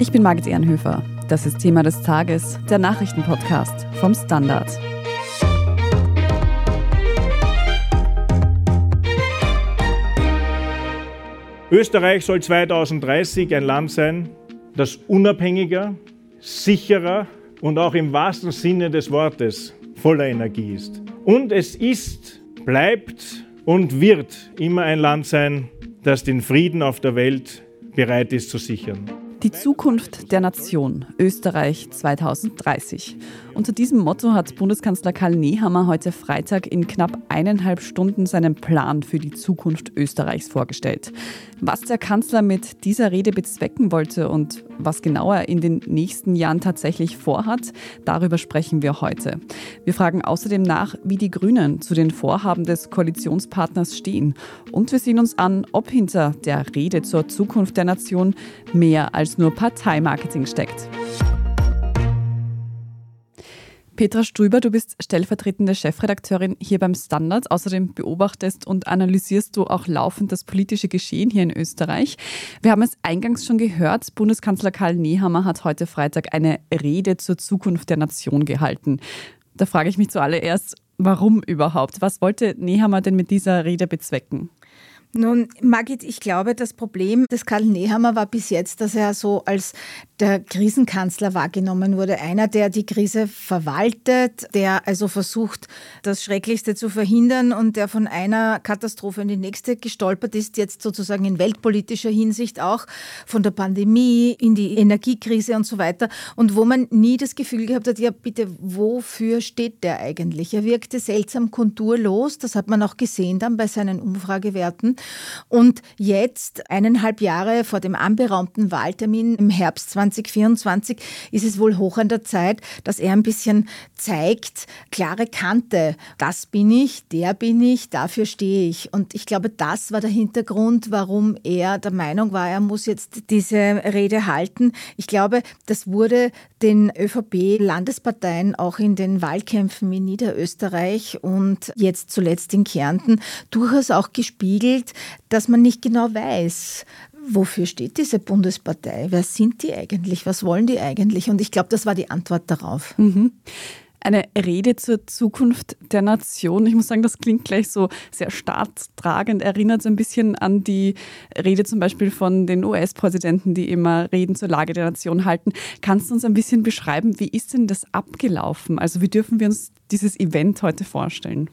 Ich bin Margit Ehrenhöfer. Das ist Thema des Tages, der Nachrichtenpodcast vom Standard. Österreich soll 2030 ein Land sein, das unabhängiger, sicherer und auch im wahrsten Sinne des Wortes voller Energie ist. Und es ist, bleibt und wird immer ein Land sein, das den Frieden auf der Welt bereit ist zu sichern. Die Zukunft der Nation Österreich 2030. Unter diesem Motto hat Bundeskanzler Karl Nehammer heute Freitag in knapp eineinhalb Stunden seinen Plan für die Zukunft Österreichs vorgestellt. Was der Kanzler mit dieser Rede bezwecken wollte und was genau er in den nächsten Jahren tatsächlich vorhat, darüber sprechen wir heute. Wir fragen außerdem nach, wie die Grünen zu den Vorhaben des Koalitionspartners stehen. Und wir sehen uns an, ob hinter der Rede zur Zukunft der Nation mehr als nur Parteimarketing steckt. Petra Strüber, du bist stellvertretende Chefredakteurin hier beim Standard. Außerdem beobachtest und analysierst du auch laufend das politische Geschehen hier in Österreich. Wir haben es eingangs schon gehört, Bundeskanzler Karl Nehammer hat heute Freitag eine Rede zur Zukunft der Nation gehalten. Da frage ich mich zuallererst, warum überhaupt? Was wollte Nehammer denn mit dieser Rede bezwecken? Nun, Margit, ich glaube, das Problem des Karl Nehammer war bis jetzt, dass er so als der Krisenkanzler wahrgenommen wurde. Einer, der die Krise verwaltet, der also versucht, das Schrecklichste zu verhindern und der von einer Katastrophe in die nächste gestolpert ist, jetzt sozusagen in weltpolitischer Hinsicht auch, von der Pandemie in die Energiekrise und so weiter. Und wo man nie das Gefühl gehabt hat, ja bitte, wofür steht der eigentlich? Er wirkte seltsam konturlos, das hat man auch gesehen dann bei seinen Umfragewerten. Und jetzt, eineinhalb Jahre vor dem anberaumten Wahltermin im Herbst 2024, ist es wohl hoch an der Zeit, dass er ein bisschen zeigt, klare Kante. Das bin ich, der bin ich, dafür stehe ich. Und ich glaube, das war der Hintergrund, warum er der Meinung war, er muss jetzt diese Rede halten. Ich glaube, das wurde den ÖVP-Landesparteien auch in den Wahlkämpfen in Niederösterreich und jetzt zuletzt in Kärnten durchaus auch gespiegelt, dass man nicht genau weiß, wofür steht diese Bundespartei? Wer sind die eigentlich? Was wollen die eigentlich? Und ich glaube, das war die Antwort darauf. Mhm. Eine Rede zur Zukunft der Nation. Ich muss sagen, das klingt gleich so sehr staatstragend. Erinnert ein bisschen an die Rede zum Beispiel von den US-Präsidenten, die immer Reden zur Lage der Nation halten. Kannst du uns ein bisschen beschreiben, wie ist denn das abgelaufen? Also wie dürfen wir uns dieses Event heute vorstellen?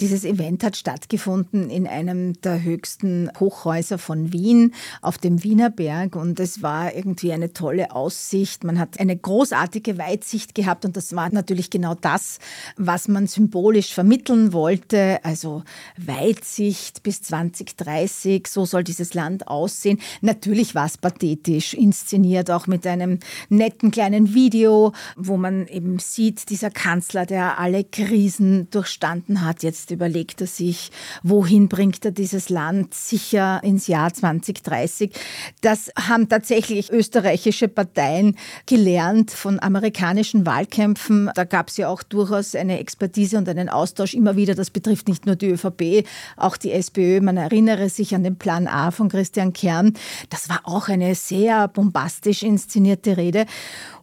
Dieses Event hat stattgefunden in einem der höchsten Hochhäuser von Wien auf dem Wiener Berg und es war irgendwie eine tolle Aussicht. Man hat eine großartige Weitsicht gehabt und das war natürlich genau das, was man symbolisch vermitteln wollte. Also Weitsicht bis 2030, so soll dieses Land aussehen. Natürlich war es pathetisch inszeniert, auch mit einem netten kleinen Video, wo man eben sieht, dieser Kanzler, der alle Krisen durchstanden hat, jetzt Jetzt überlegt er sich, wohin bringt er dieses Land sicher ins Jahr 2030. Das haben tatsächlich österreichische Parteien gelernt von amerikanischen Wahlkämpfen. Da gab es ja auch durchaus eine Expertise und einen Austausch immer wieder. Das betrifft nicht nur die ÖVP, auch die SPÖ. Man erinnere sich an den Plan A von Christian Kern. Das war auch eine sehr bombastisch inszenierte Rede.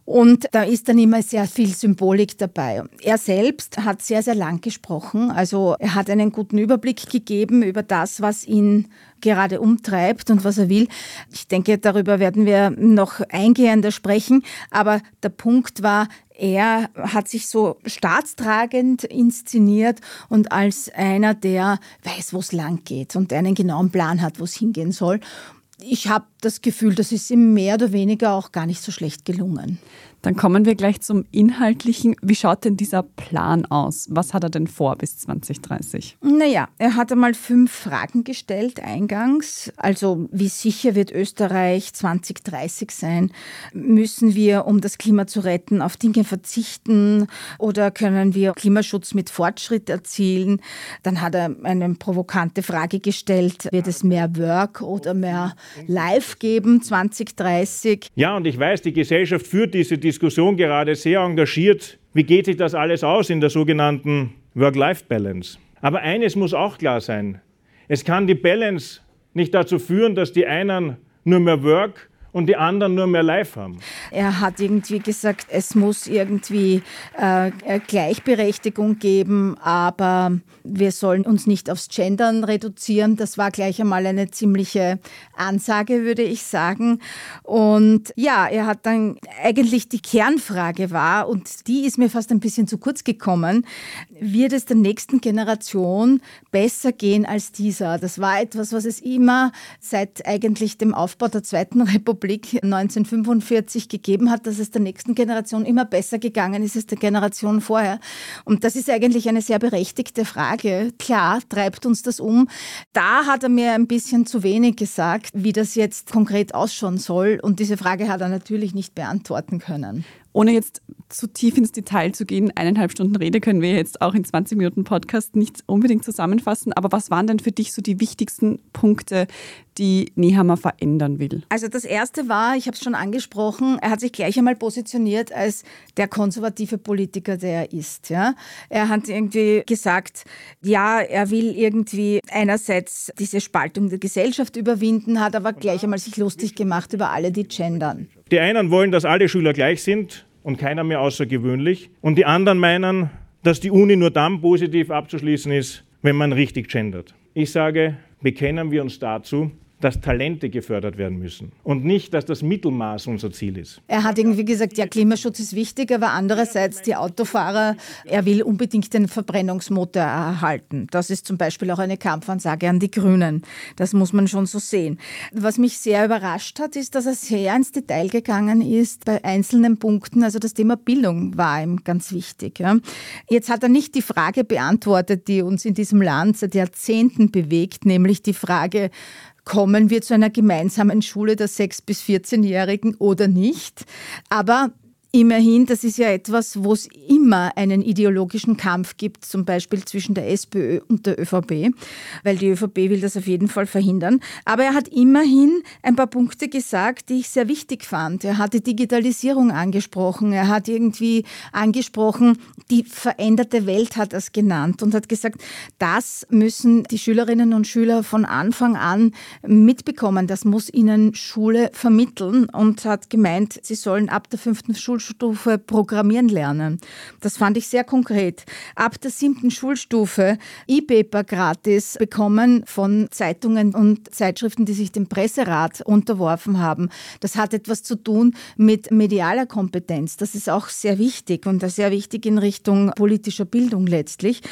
Und da ist dann immer sehr viel Symbolik dabei. Er selbst hat sehr, sehr lang gesprochen. Also er hat einen guten Überblick gegeben über das, was ihn gerade umtreibt und was er will. Ich denke, darüber werden wir noch eingehender sprechen. Aber der Punkt war, er hat sich so staatstragend inszeniert und als einer, der weiß, wo es lang geht und einen genauen Plan hat, wo es hingehen soll ich habe das Gefühl, das ist ihm mehr oder weniger auch gar nicht so schlecht gelungen. Dann kommen wir gleich zum Inhaltlichen. Wie schaut denn dieser Plan aus? Was hat er denn vor bis 2030? Naja, er hat einmal fünf Fragen gestellt eingangs. Also wie sicher wird Österreich 2030 sein? Müssen wir, um das Klima zu retten, auf Dinge verzichten oder können wir Klimaschutz mit Fortschritt erzielen? Dann hat er eine provokante Frage gestellt, wird es mehr Work oder mehr Live geben 2030? Ja, und ich weiß, die Gesellschaft führt diese Diskussion Diskussion gerade sehr engagiert, wie geht sich das alles aus in der sogenannten Work-Life-Balance. Aber eines muss auch klar sein. Es kann die Balance nicht dazu führen, dass die einen nur mehr Work und die anderen nur mehr live haben. Er hat irgendwie gesagt, es muss irgendwie äh, Gleichberechtigung geben, aber wir sollen uns nicht aufs Gendern reduzieren. Das war gleich einmal eine ziemliche Ansage, würde ich sagen. Und ja, er hat dann eigentlich die Kernfrage war, und die ist mir fast ein bisschen zu kurz gekommen, wird es der nächsten Generation besser gehen als dieser? Das war etwas, was es immer seit eigentlich dem Aufbau der Zweiten Republik 1945 gegeben hat, dass es der nächsten Generation immer besser gegangen ist als der Generation vorher. Und das ist eigentlich eine sehr berechtigte Frage. Klar, treibt uns das um. Da hat er mir ein bisschen zu wenig gesagt, wie das jetzt konkret ausschauen soll. Und diese Frage hat er natürlich nicht beantworten können. Ohne jetzt zu tief ins Detail zu gehen, eineinhalb Stunden Rede können wir jetzt auch in 20 Minuten Podcast nicht unbedingt zusammenfassen. Aber was waren denn für dich so die wichtigsten Punkte, die Nehammer verändern will? Also das erste war, ich habe es schon angesprochen, er hat sich gleich einmal positioniert als der konservative Politiker, der er ist. Ja? Er hat irgendwie gesagt, ja, er will irgendwie einerseits diese Spaltung der Gesellschaft überwinden, hat aber gleich einmal sich lustig gemacht über alle, die gendern. Die einen wollen, dass alle Schüler gleich sind und keiner mehr außergewöhnlich. Und die anderen meinen, dass die Uni nur dann positiv abzuschließen ist, wenn man richtig gendert. Ich sage, bekennen wir uns dazu, dass Talente gefördert werden müssen und nicht, dass das Mittelmaß unser Ziel ist. Er hat irgendwie gesagt, ja, Klimaschutz ist wichtig, aber andererseits die Autofahrer, er will unbedingt den Verbrennungsmotor erhalten. Das ist zum Beispiel auch eine Kampfansage an die Grünen. Das muss man schon so sehen. Was mich sehr überrascht hat, ist, dass er sehr ins Detail gegangen ist bei einzelnen Punkten. Also das Thema Bildung war ihm ganz wichtig. Jetzt hat er nicht die Frage beantwortet, die uns in diesem Land seit Jahrzehnten bewegt, nämlich die Frage, kommen wir zu einer gemeinsamen Schule der 6- bis 14-Jährigen oder nicht. Aber Immerhin, das ist ja etwas, wo es immer einen ideologischen Kampf gibt, zum Beispiel zwischen der SPÖ und der ÖVP, weil die ÖVP will das auf jeden Fall verhindern. Aber er hat immerhin ein paar Punkte gesagt, die ich sehr wichtig fand. Er hat die Digitalisierung angesprochen, er hat irgendwie angesprochen, die veränderte Welt hat er es genannt und hat gesagt, das müssen die Schülerinnen und Schüler von Anfang an mitbekommen, das muss ihnen Schule vermitteln und hat gemeint, sie sollen ab der fünften Schulstufe Schulstufe Programmieren lernen. Das fand ich sehr konkret. Ab der siebten Schulstufe E-Paper gratis bekommen von Zeitungen und Zeitschriften, die sich dem Presserat unterworfen haben. Das hat etwas zu tun mit medialer Kompetenz. Das ist auch sehr wichtig und sehr wichtig in Richtung politischer Bildung letztlich.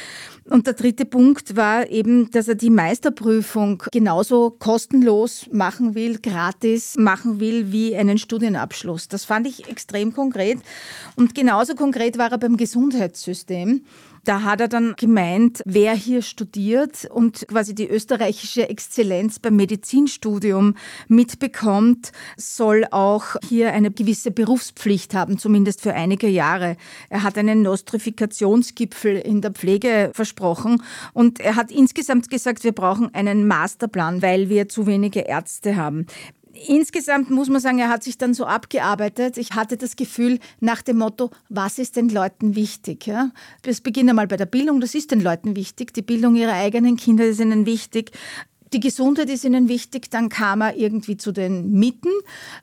Und der dritte Punkt war eben, dass er die Meisterprüfung genauso kostenlos machen will, gratis machen will wie einen Studienabschluss. Das fand ich extrem konkret. Und genauso konkret war er beim Gesundheitssystem. Da hat er dann gemeint, wer hier studiert und quasi die österreichische Exzellenz beim Medizinstudium mitbekommt, soll auch hier eine gewisse Berufspflicht haben, zumindest für einige Jahre. Er hat einen Nostrifikationsgipfel in der Pflege versprochen und er hat insgesamt gesagt, wir brauchen einen Masterplan, weil wir zu wenige Ärzte haben. Insgesamt muss man sagen, er hat sich dann so abgearbeitet. Ich hatte das Gefühl nach dem Motto, was ist den Leuten wichtig? Ja? Das beginnt einmal bei der Bildung, das ist den Leuten wichtig. Die Bildung ihrer eigenen Kinder ist ihnen wichtig. Die Gesundheit ist ihnen wichtig, dann kam er irgendwie zu den Mieten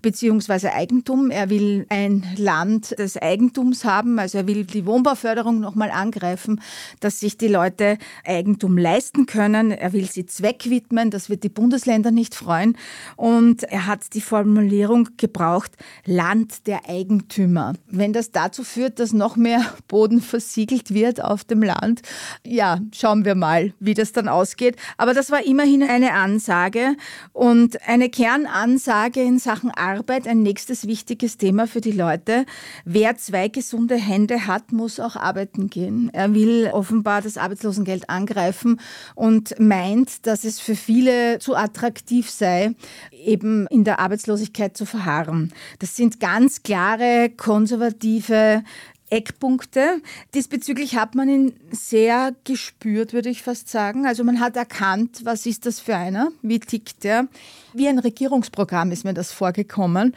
bzw. Eigentum. Er will ein Land des Eigentums haben, also er will die Wohnbauförderung nochmal angreifen, dass sich die Leute Eigentum leisten können. Er will sie zweckwidmen, das wird die Bundesländer nicht freuen. Und er hat die Formulierung gebraucht, Land der Eigentümer. Wenn das dazu führt, dass noch mehr Boden versiegelt wird auf dem Land, ja, schauen wir mal, wie das dann ausgeht. Aber das war immerhin ein eine Ansage und eine Kernansage in Sachen Arbeit, ein nächstes wichtiges Thema für die Leute. Wer zwei gesunde Hände hat, muss auch arbeiten gehen. Er will offenbar das Arbeitslosengeld angreifen und meint, dass es für viele zu attraktiv sei, eben in der Arbeitslosigkeit zu verharren. Das sind ganz klare konservative Eckpunkte. Diesbezüglich hat man ihn sehr gespürt, würde ich fast sagen. Also man hat erkannt, was ist das für einer, wie tickt der. Wie ein Regierungsprogramm ist mir das vorgekommen.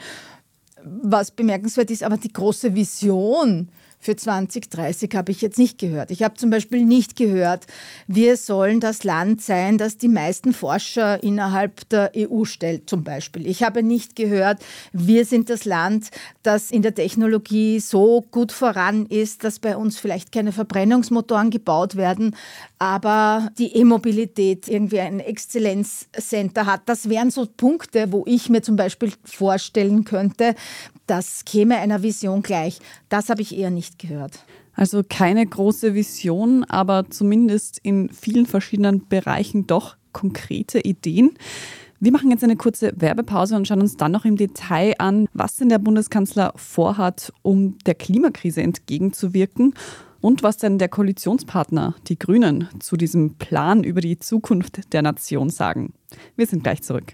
Was bemerkenswert ist, aber die große Vision für 2030 habe ich jetzt nicht gehört. Ich habe zum Beispiel nicht gehört, wir sollen das Land sein, das die meisten Forscher innerhalb der EU stellt, zum Beispiel. Ich habe nicht gehört, wir sind das Land, das in der Technologie so gut voran ist, dass bei uns vielleicht keine Verbrennungsmotoren gebaut werden, aber die E-Mobilität irgendwie ein Exzellenzcenter hat. Das wären so Punkte, wo ich mir zum Beispiel vorstellen könnte, das käme einer Vision gleich. Das habe ich eher nicht gehört. Also keine große Vision, aber zumindest in vielen verschiedenen Bereichen doch konkrete Ideen. Wir machen jetzt eine kurze Werbepause und schauen uns dann noch im Detail an, was denn der Bundeskanzler vorhat, um der Klimakrise entgegenzuwirken und was denn der Koalitionspartner, die Grünen, zu diesem Plan über die Zukunft der Nation sagen. Wir sind gleich zurück.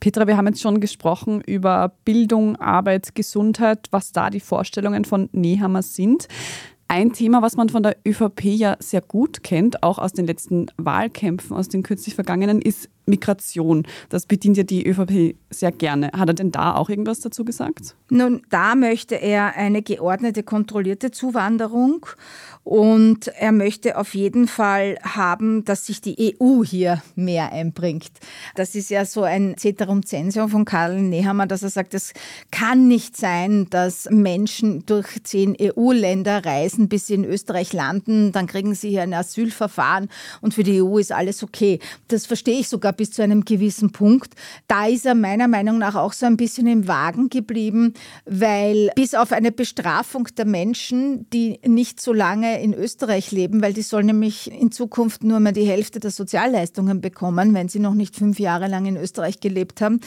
Petra, wir haben jetzt schon gesprochen über Bildung, Arbeit, Gesundheit, was da die Vorstellungen von Nehammer sind. Ein Thema, was man von der ÖVP ja sehr gut kennt, auch aus den letzten Wahlkämpfen, aus den kürzlich vergangenen, ist Migration. Das bedient ja die ÖVP sehr gerne. Hat er denn da auch irgendwas dazu gesagt? Nun, da möchte er eine geordnete, kontrollierte Zuwanderung und er möchte auf jeden Fall haben, dass sich die EU hier mehr einbringt. Das ist ja so ein Ceterum Censio von Karl Nehammer, dass er sagt, es kann nicht sein, dass Menschen durch zehn EU-Länder reisen, bis sie in Österreich landen, dann kriegen sie hier ein Asylverfahren und für die EU ist alles okay. Das verstehe ich sogar bis zu einem gewissen Punkt. Da ist er meiner Meinung nach auch so ein bisschen im Wagen geblieben, weil bis auf eine Bestrafung der Menschen, die nicht so lange in Österreich leben, weil die sollen nämlich in Zukunft nur mehr die Hälfte der Sozialleistungen bekommen, wenn sie noch nicht fünf Jahre lang in Österreich gelebt haben,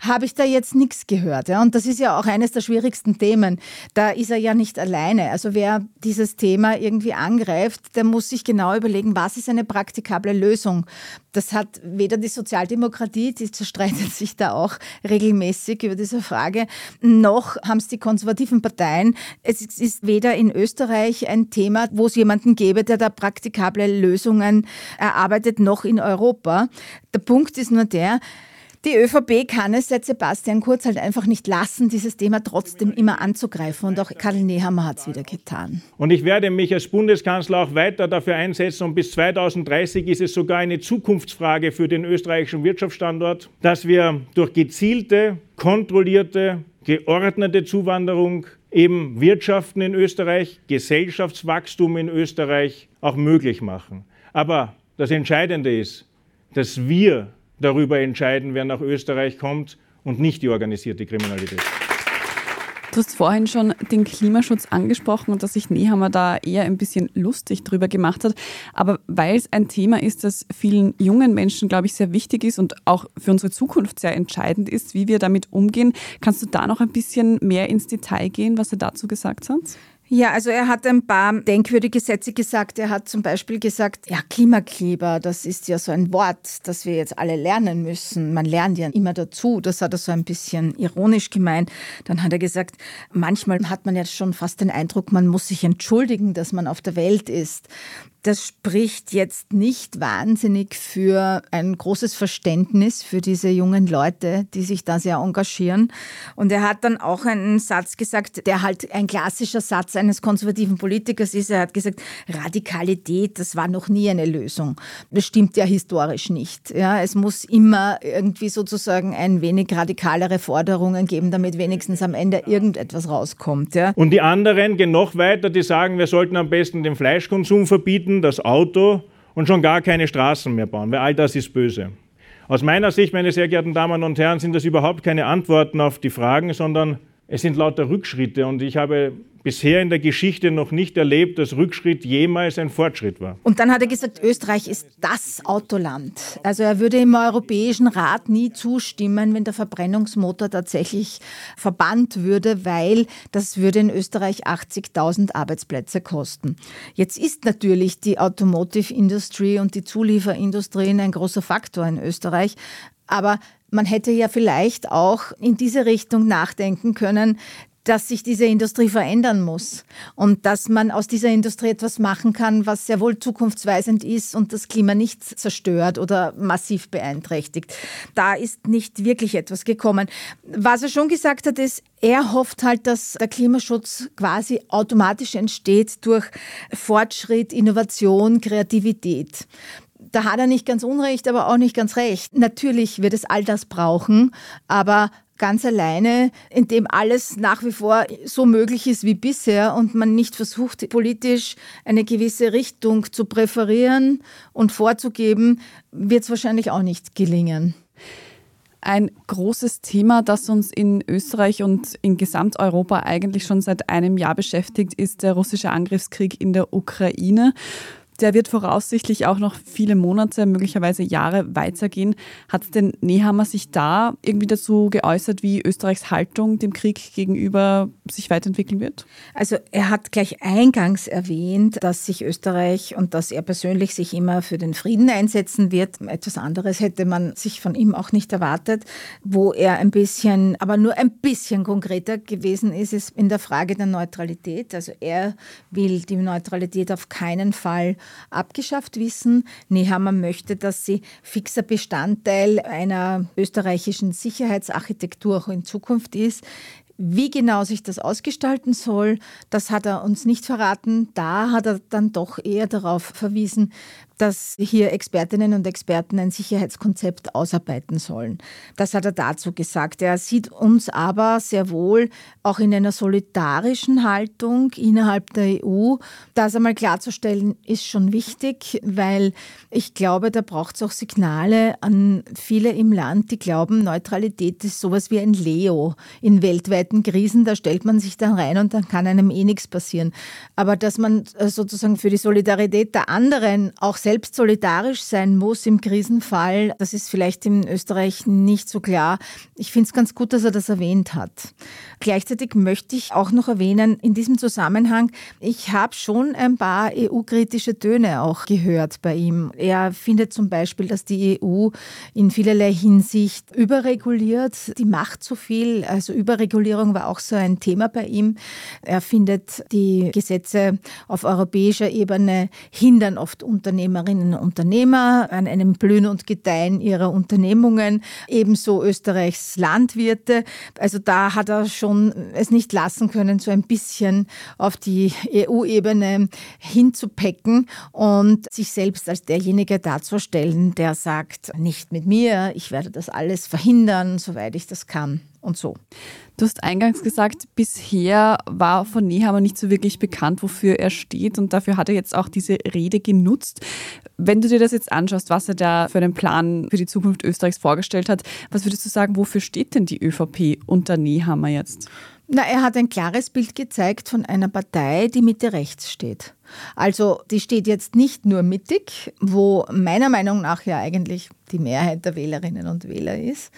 habe ich da jetzt nichts gehört. Und das ist ja auch eines der schwierigsten Themen. Da ist er ja nicht alleine. Also wer dieses Thema irgendwie angreift, der muss sich genau überlegen, was ist eine praktikable Lösung. Das hat weder die Sozialdemokratie, die zerstreitet sich da auch regelmäßig über diese Frage, noch haben es die konservativen Parteien. Es ist weder in Österreich ein Thema, wo es jemanden gäbe, der da praktikable Lösungen erarbeitet, noch in Europa. Der Punkt ist nur der, die ÖVP kann es seit Sebastian Kurz halt einfach nicht lassen, dieses Thema trotzdem immer anzugreifen. Und auch Karl Nehammer hat es wieder getan. Und ich werde mich als Bundeskanzler auch weiter dafür einsetzen. Und bis 2030 ist es sogar eine Zukunftsfrage für den österreichischen Wirtschaftsstandort, dass wir durch gezielte, kontrollierte, geordnete Zuwanderung eben Wirtschaften in Österreich, Gesellschaftswachstum in Österreich auch möglich machen. Aber das Entscheidende ist, dass wir darüber entscheiden, wer nach Österreich kommt und nicht die organisierte Kriminalität. Du hast vorhin schon den Klimaschutz angesprochen und dass sich Nehammer da eher ein bisschen lustig drüber gemacht hat. Aber weil es ein Thema ist, das vielen jungen Menschen, glaube ich, sehr wichtig ist und auch für unsere Zukunft sehr entscheidend ist, wie wir damit umgehen, kannst du da noch ein bisschen mehr ins Detail gehen, was er dazu gesagt hat? Ja, also er hat ein paar denkwürdige Sätze gesagt. Er hat zum Beispiel gesagt, ja, Klimakleber, das ist ja so ein Wort, das wir jetzt alle lernen müssen. Man lernt ja immer dazu. Das hat er so ein bisschen ironisch gemeint. Dann hat er gesagt, manchmal hat man ja schon fast den Eindruck, man muss sich entschuldigen, dass man auf der Welt ist das spricht jetzt nicht wahnsinnig für ein großes Verständnis für diese jungen Leute, die sich da sehr engagieren. Und er hat dann auch einen Satz gesagt, der halt ein klassischer Satz eines konservativen Politikers ist. Er hat gesagt, Radikalität, das war noch nie eine Lösung. Das stimmt ja historisch nicht. Ja, es muss immer irgendwie sozusagen ein wenig radikalere Forderungen geben, damit wenigstens am Ende irgendetwas rauskommt. Ja. Und die anderen gehen noch weiter, die sagen, wir sollten am besten den Fleischkonsum verbieten Minuten das Auto und schon gar keine Straßen mehr bauen, weil all das ist böse. Aus meiner Sicht, meine sehr geehrten Damen und Herren, sind das überhaupt keine Antworten auf die Fragen, sondern es sind lauter Rückschritte. Und ich habe bisher in der Geschichte noch nicht erlebt, dass Rückschritt jemals ein Fortschritt war. Und dann hat er gesagt, Österreich ist das Autoland. Also er würde im Europäischen Rat nie zustimmen, wenn der Verbrennungsmotor tatsächlich verbannt würde, weil das würde in Österreich 80.000 Arbeitsplätze kosten. Jetzt ist natürlich die Automotive Industry und die Zulieferindustrie ein großer Faktor in Österreich. Aber man hätte ja vielleicht auch in diese Richtung nachdenken können, dass sich diese Industrie verändern muss und dass man aus dieser Industrie etwas machen kann, was sehr wohl zukunftsweisend ist und das Klima nicht zerstört oder massiv beeinträchtigt. Da ist nicht wirklich etwas gekommen. Was er schon gesagt hat, ist, er hofft halt, dass der Klimaschutz quasi automatisch entsteht durch Fortschritt, Innovation, Kreativität. Da hat er nicht ganz unrecht, aber auch nicht ganz recht. Natürlich wird es all das brauchen, aber ganz alleine, indem alles nach wie vor so möglich ist wie bisher und man nicht versucht, politisch eine gewisse Richtung zu präferieren und vorzugeben, wird es wahrscheinlich auch nicht gelingen. Ein großes Thema, das uns in Österreich und in Gesamteuropa eigentlich schon seit einem Jahr beschäftigt, ist der russische Angriffskrieg in der Ukraine. Der wird voraussichtlich auch noch viele Monate, möglicherweise Jahre weitergehen. Hat denn Nehammer sich da irgendwie dazu geäußert, wie Österreichs Haltung dem Krieg gegenüber sich weiterentwickeln wird? Also er hat gleich eingangs erwähnt, dass sich Österreich und dass er persönlich sich immer für den Frieden einsetzen wird. Etwas anderes hätte man sich von ihm auch nicht erwartet. Wo er ein bisschen, aber nur ein bisschen konkreter gewesen ist, ist in der Frage der Neutralität. Also er will die Neutralität auf keinen Fall abgeschafft wissen. Nehammer möchte, dass sie fixer Bestandteil einer österreichischen Sicherheitsarchitektur auch in Zukunft ist. Wie genau sich das ausgestalten soll, das hat er uns nicht verraten. Da hat er dann doch eher darauf verwiesen, dass hier Expertinnen und Experten ein Sicherheitskonzept ausarbeiten sollen. Das hat er dazu gesagt. Er sieht uns aber sehr wohl auch in einer solidarischen Haltung innerhalb der EU. Das einmal klarzustellen, ist schon wichtig, weil ich glaube, da braucht es auch Signale an viele im Land, die glauben, Neutralität ist sowas wie ein Leo in weltweiten Krisen. Da stellt man sich dann rein und dann kann einem eh nichts passieren. Aber dass man äh, sozusagen für die Solidarität der anderen auch selbst solidarisch sein muss im Krisenfall, das ist vielleicht in Österreich nicht so klar. Ich finde es ganz gut, dass er das erwähnt hat. Gleichzeitig möchte ich auch noch erwähnen, in diesem Zusammenhang, ich habe schon ein paar EU-kritische Töne auch gehört bei ihm. Er findet zum Beispiel, dass die EU in vielerlei Hinsicht überreguliert, die macht zu viel. Also Überregulierung war auch so ein Thema bei ihm. Er findet, die Gesetze auf europäischer Ebene hindern oft Unternehmen Unternehmerinnen und Unternehmer, an einem Blühen und Gedeihen ihrer Unternehmungen, ebenso Österreichs Landwirte. Also da hat er schon es nicht lassen können, so ein bisschen auf die EU-Ebene hinzupecken und sich selbst als derjenige darzustellen, der sagt, nicht mit mir, ich werde das alles verhindern, soweit ich das kann und so. Du hast eingangs gesagt, bisher war von Nehammer nicht so wirklich bekannt, wofür er steht und dafür hat er jetzt auch diese Rede genutzt. Wenn du dir das jetzt anschaust, was er da für einen Plan für die Zukunft Österreichs vorgestellt hat, was würdest du sagen, wofür steht denn die ÖVP unter Nehammer jetzt? Na, er hat ein klares Bild gezeigt von einer Partei, die Mitte rechts steht. Also die steht jetzt nicht nur mittig, wo meiner Meinung nach ja eigentlich die Mehrheit der Wählerinnen und Wähler ist,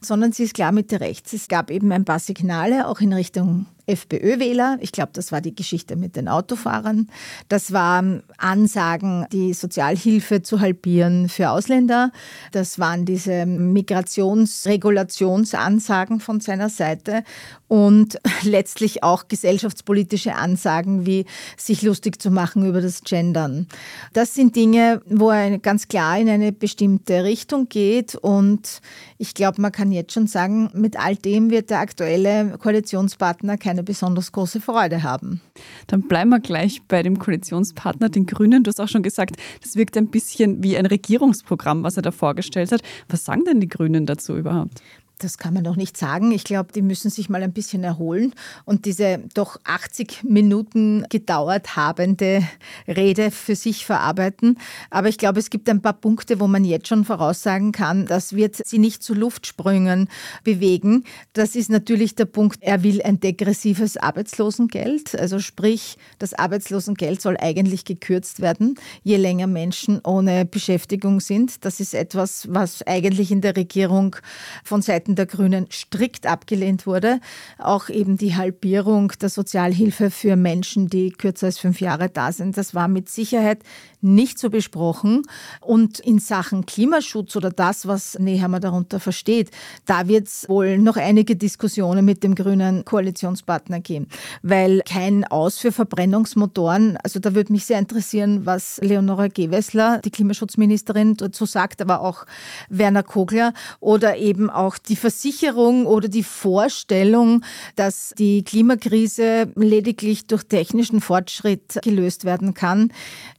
sondern sie ist klar Mitte rechts. Es gab eben ein paar Signale auch in Richtung FPÖ-Wähler. Ich glaube, das war die Geschichte mit den Autofahrern. Das waren Ansagen, die Sozialhilfe zu halbieren für Ausländer. Das waren diese Migrationsregulationsansagen von seiner Seite und letztlich auch gesellschaftspolitische Ansagen wie sich lustig zu machen über das Gendern. Das sind Dinge, wo er ganz klar in eine bestimmte Richtung geht und ich glaube, man kann jetzt schon sagen, mit all dem wird der aktuelle Koalitionspartner keine besonders große Freude haben. Dann bleiben wir gleich bei dem Koalitionspartner, den Grünen. Du hast auch schon gesagt, das wirkt ein bisschen wie ein Regierungsprogramm, was er da vorgestellt hat. Was sagen denn die Grünen dazu überhaupt? Das kann man doch nicht sagen. Ich glaube, die müssen sich mal ein bisschen erholen und diese doch 80 Minuten gedauert habende Rede für sich verarbeiten. Aber ich glaube, es gibt ein paar Punkte, wo man jetzt schon voraussagen kann, das wird sie nicht zu Luftsprüngen bewegen. Das ist natürlich der Punkt, er will ein degressives Arbeitslosengeld. Also sprich, das Arbeitslosengeld soll eigentlich gekürzt werden, je länger Menschen ohne Beschäftigung sind. Das ist etwas, was eigentlich in der Regierung von Seiten Seiten der Grünen strikt abgelehnt wurde. Auch eben die Halbierung der Sozialhilfe für Menschen, die kürzer als fünf Jahre da sind. Das war mit Sicherheit nicht so besprochen. Und in Sachen Klimaschutz oder das, was Nehammer darunter versteht, da wird es wohl noch einige Diskussionen mit dem grünen Koalitionspartner geben. Weil kein Aus für Verbrennungsmotoren, also da würde mich sehr interessieren, was Leonora Gewessler, die Klimaschutzministerin, dazu sagt, aber auch Werner Kogler oder eben auch die Versicherung oder die Vorstellung, dass die Klimakrise lediglich durch technischen Fortschritt gelöst werden kann.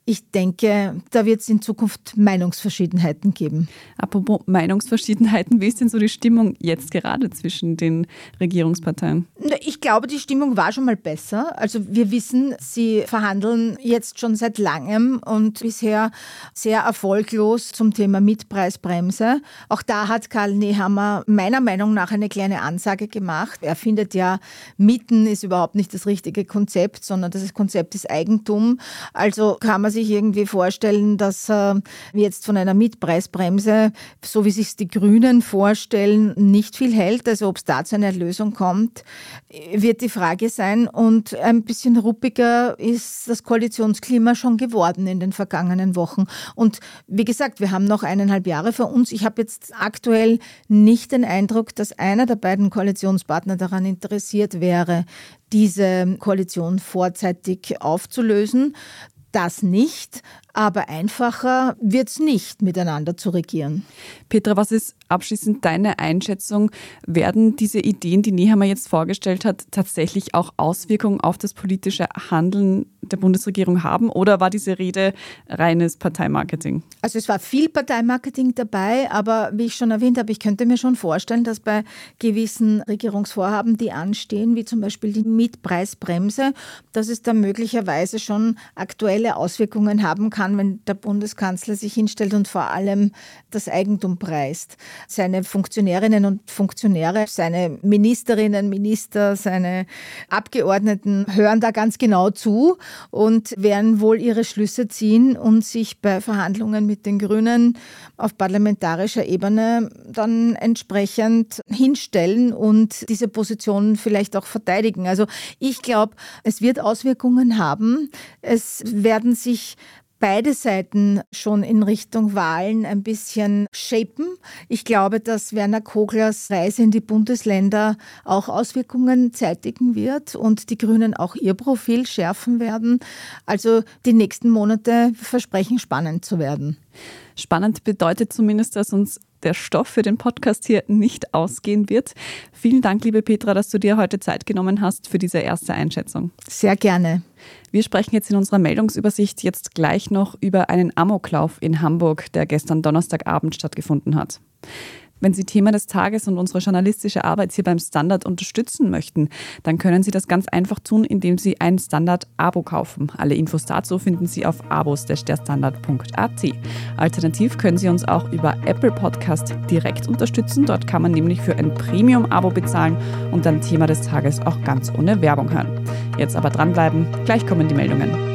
Ich denke, da wird es in Zukunft Meinungsverschiedenheiten geben. Apropos Meinungsverschiedenheiten, wie ist denn so die Stimmung jetzt gerade zwischen den Regierungsparteien? Ich glaube, die Stimmung war schon mal besser. Also wir wissen, sie verhandeln jetzt schon seit langem und bisher sehr erfolglos zum Thema Mietpreisbremse. Auch da hat Karl Nehammer meiner Meinung nach eine kleine Ansage gemacht. Er findet ja, Mieten ist überhaupt nicht das richtige Konzept, sondern das Konzept ist Eigentum. Also kann man sich irgendwie vorstellen, dass äh, jetzt von einer Mietpreisbremse, so wie sich die Grünen vorstellen, nicht viel hält. Also ob es da zu einer Lösung kommt, wird die Frage sein. Und ein bisschen ruppiger ist das Koalitionsklima schon geworden in den vergangenen Wochen. Und wie gesagt, wir haben noch eineinhalb Jahre vor uns. Ich habe jetzt aktuell nicht den Eindruck, dass einer der beiden Koalitionspartner daran interessiert wäre, diese Koalition vorzeitig aufzulösen. Das nicht, aber einfacher wird es nicht, miteinander zu regieren. Petra, was ist abschließend deine Einschätzung? Werden diese Ideen, die Nehammer jetzt vorgestellt hat, tatsächlich auch Auswirkungen auf das politische Handeln der Bundesregierung haben oder war diese Rede reines Parteimarketing? Also es war viel Parteimarketing dabei, aber wie ich schon erwähnt habe, ich könnte mir schon vorstellen, dass bei gewissen Regierungsvorhaben, die anstehen, wie zum Beispiel die Mietpreisbremse, dass es da möglicherweise schon aktuelle Auswirkungen haben kann kann, wenn der Bundeskanzler sich hinstellt und vor allem das Eigentum preist. Seine Funktionärinnen und Funktionäre, seine Ministerinnen, Minister, seine Abgeordneten hören da ganz genau zu und werden wohl ihre Schlüsse ziehen und sich bei Verhandlungen mit den Grünen auf parlamentarischer Ebene dann entsprechend hinstellen und diese Position vielleicht auch verteidigen. Also ich glaube, es wird Auswirkungen haben. Es werden sich beide Seiten schon in Richtung Wahlen ein bisschen shapen. Ich glaube, dass Werner Koglers Reise in die Bundesländer auch Auswirkungen zeitigen wird und die Grünen auch ihr Profil schärfen werden. Also die nächsten Monate versprechen spannend zu werden. Spannend bedeutet zumindest, dass uns der Stoff für den Podcast hier nicht ausgehen wird. Vielen Dank, liebe Petra, dass du dir heute Zeit genommen hast für diese erste Einschätzung. Sehr gerne. Wir sprechen jetzt in unserer Meldungsübersicht jetzt gleich noch über einen Amoklauf in Hamburg, der gestern Donnerstagabend stattgefunden hat. Wenn Sie Thema des Tages und unsere journalistische Arbeit hier beim Standard unterstützen möchten, dann können Sie das ganz einfach tun, indem Sie ein Standard-Abo kaufen. Alle Infos dazu finden Sie auf abos.derstandard.at. Alternativ können Sie uns auch über Apple Podcast direkt unterstützen. Dort kann man nämlich für ein Premium-Abo bezahlen und dann Thema des Tages auch ganz ohne Werbung hören. Jetzt aber dranbleiben, gleich kommen die Meldungen.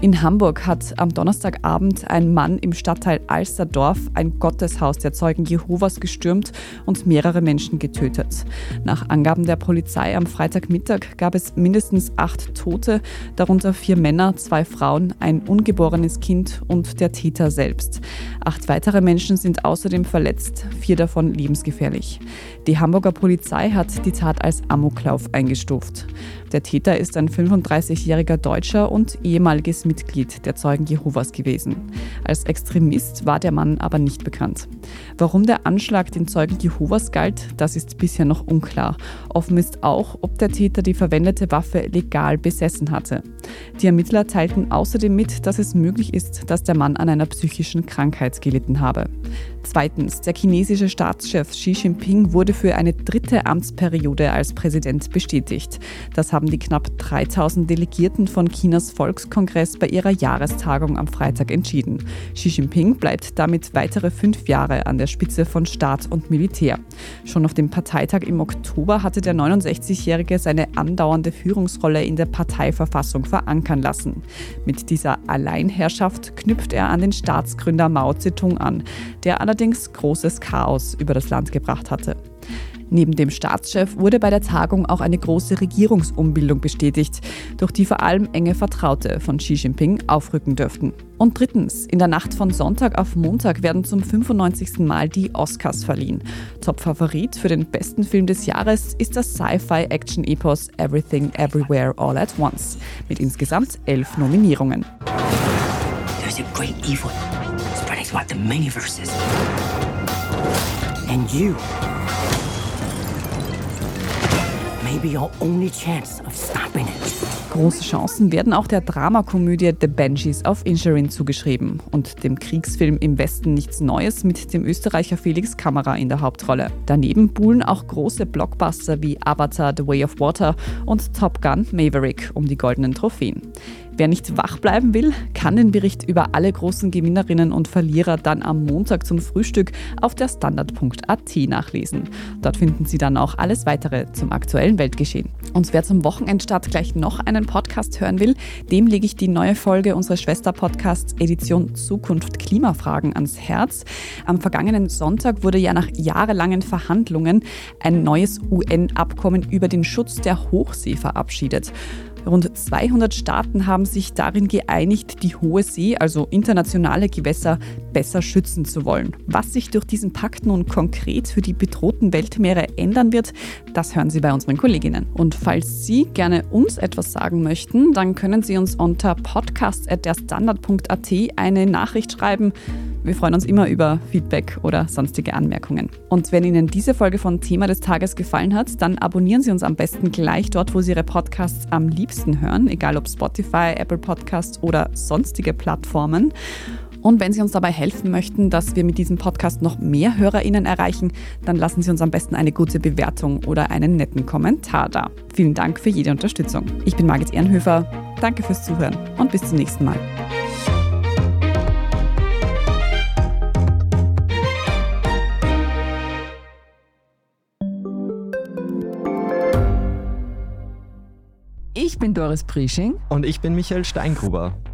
In Hamburg hat am Donnerstagabend ein Mann im Stadtteil Alsterdorf ein Gotteshaus der Zeugen Jehovas gestürmt und mehrere Menschen getötet. Nach Angaben der Polizei am Freitagmittag gab es mindestens acht Tote, darunter vier Männer, zwei Frauen, ein ungeborenes Kind und der Täter selbst. Acht weitere Menschen sind außerdem verletzt, vier davon lebensgefährlich. Die Hamburger Polizei hat die Tat als Amoklauf eingestuft. Der Täter ist ein 35-jähriger Deutscher und ehemaliges Mitglied der Zeugen Jehovas gewesen. Als Extremist war der Mann aber nicht bekannt. Warum der Anschlag den Zeugen Jehovas galt, das ist bisher noch unklar. Offen ist auch, ob der Täter die verwendete Waffe legal besessen hatte. Die Ermittler teilten außerdem mit, dass es möglich ist, dass der Mann an einer psychischen Krankheit gelitten habe. Zweitens, der chinesische Staatschef Xi Jinping wurde für eine dritte Amtsperiode als Präsident bestätigt. Das haben die knapp 3000 Delegierten von Chinas Volkskongress bei ihrer Jahrestagung am Freitag entschieden. Xi Jinping bleibt damit weitere fünf Jahre an der Spitze von Staat und Militär. Schon auf dem Parteitag im Oktober hatte der 69-Jährige seine andauernde Führungsrolle in der Parteiverfassung verankern lassen. Mit dieser Alleinherrschaft knüpft er an den Staatsgründer Mao Zedong an, der allerdings großes Chaos über das Land gebracht hatte. Neben dem Staatschef wurde bei der Tagung auch eine große Regierungsumbildung bestätigt, durch die vor allem enge Vertraute von Xi Jinping aufrücken dürften. Und drittens, in der Nacht von Sonntag auf Montag werden zum 95. Mal die Oscars verliehen. Top-Favorit für den besten Film des Jahres ist das Sci-Fi-Action-Epos Everything Everywhere All at Once mit insgesamt elf Nominierungen. And you may be our only chance of stopping it. Große Chancen werden auch der Dramakomödie The Banshees of Inisherin zugeschrieben und dem Kriegsfilm Im Westen nichts Neues mit dem Österreicher Felix Kamera in der Hauptrolle. Daneben buhlen auch große Blockbuster wie Avatar The Way of Water und Top Gun Maverick um die goldenen Trophäen. Wer nicht wach bleiben will, kann den Bericht über alle großen Gewinnerinnen und Verlierer dann am Montag zum Frühstück auf der Standard.at nachlesen. Dort finden Sie dann auch alles weitere zum aktuellen Weltgeschehen. Und wer zum Wochenendstart gleich noch einen Podcast hören will, dem lege ich die neue Folge unseres Schwesterpodcasts Edition Zukunft Klimafragen ans Herz. Am vergangenen Sonntag wurde ja nach jahrelangen Verhandlungen ein neues UN-Abkommen über den Schutz der Hochsee verabschiedet. Rund 200 Staaten haben sich darin geeinigt, die Hohe See, also internationale Gewässer, besser schützen zu wollen. Was sich durch diesen Pakt nun konkret für die bedrohten Weltmeere ändern wird, das hören Sie bei unseren Kolleginnen. Und falls Sie gerne uns etwas sagen möchten, dann können Sie uns unter podcast.derstandard.at eine Nachricht schreiben. Wir freuen uns immer über Feedback oder sonstige Anmerkungen. Und wenn Ihnen diese Folge von Thema des Tages gefallen hat, dann abonnieren Sie uns am besten gleich dort, wo Sie Ihre Podcasts am liebsten hören, egal ob Spotify, Apple Podcasts oder sonstige Plattformen. Und wenn Sie uns dabei helfen möchten, dass wir mit diesem Podcast noch mehr HörerInnen erreichen, dann lassen Sie uns am besten eine gute Bewertung oder einen netten Kommentar da. Vielen Dank für jede Unterstützung. Ich bin Margit Ehrenhöfer. Danke fürs Zuhören und bis zum nächsten Mal. Ich bin Doris Prisching. Und ich bin Michael Steingruber.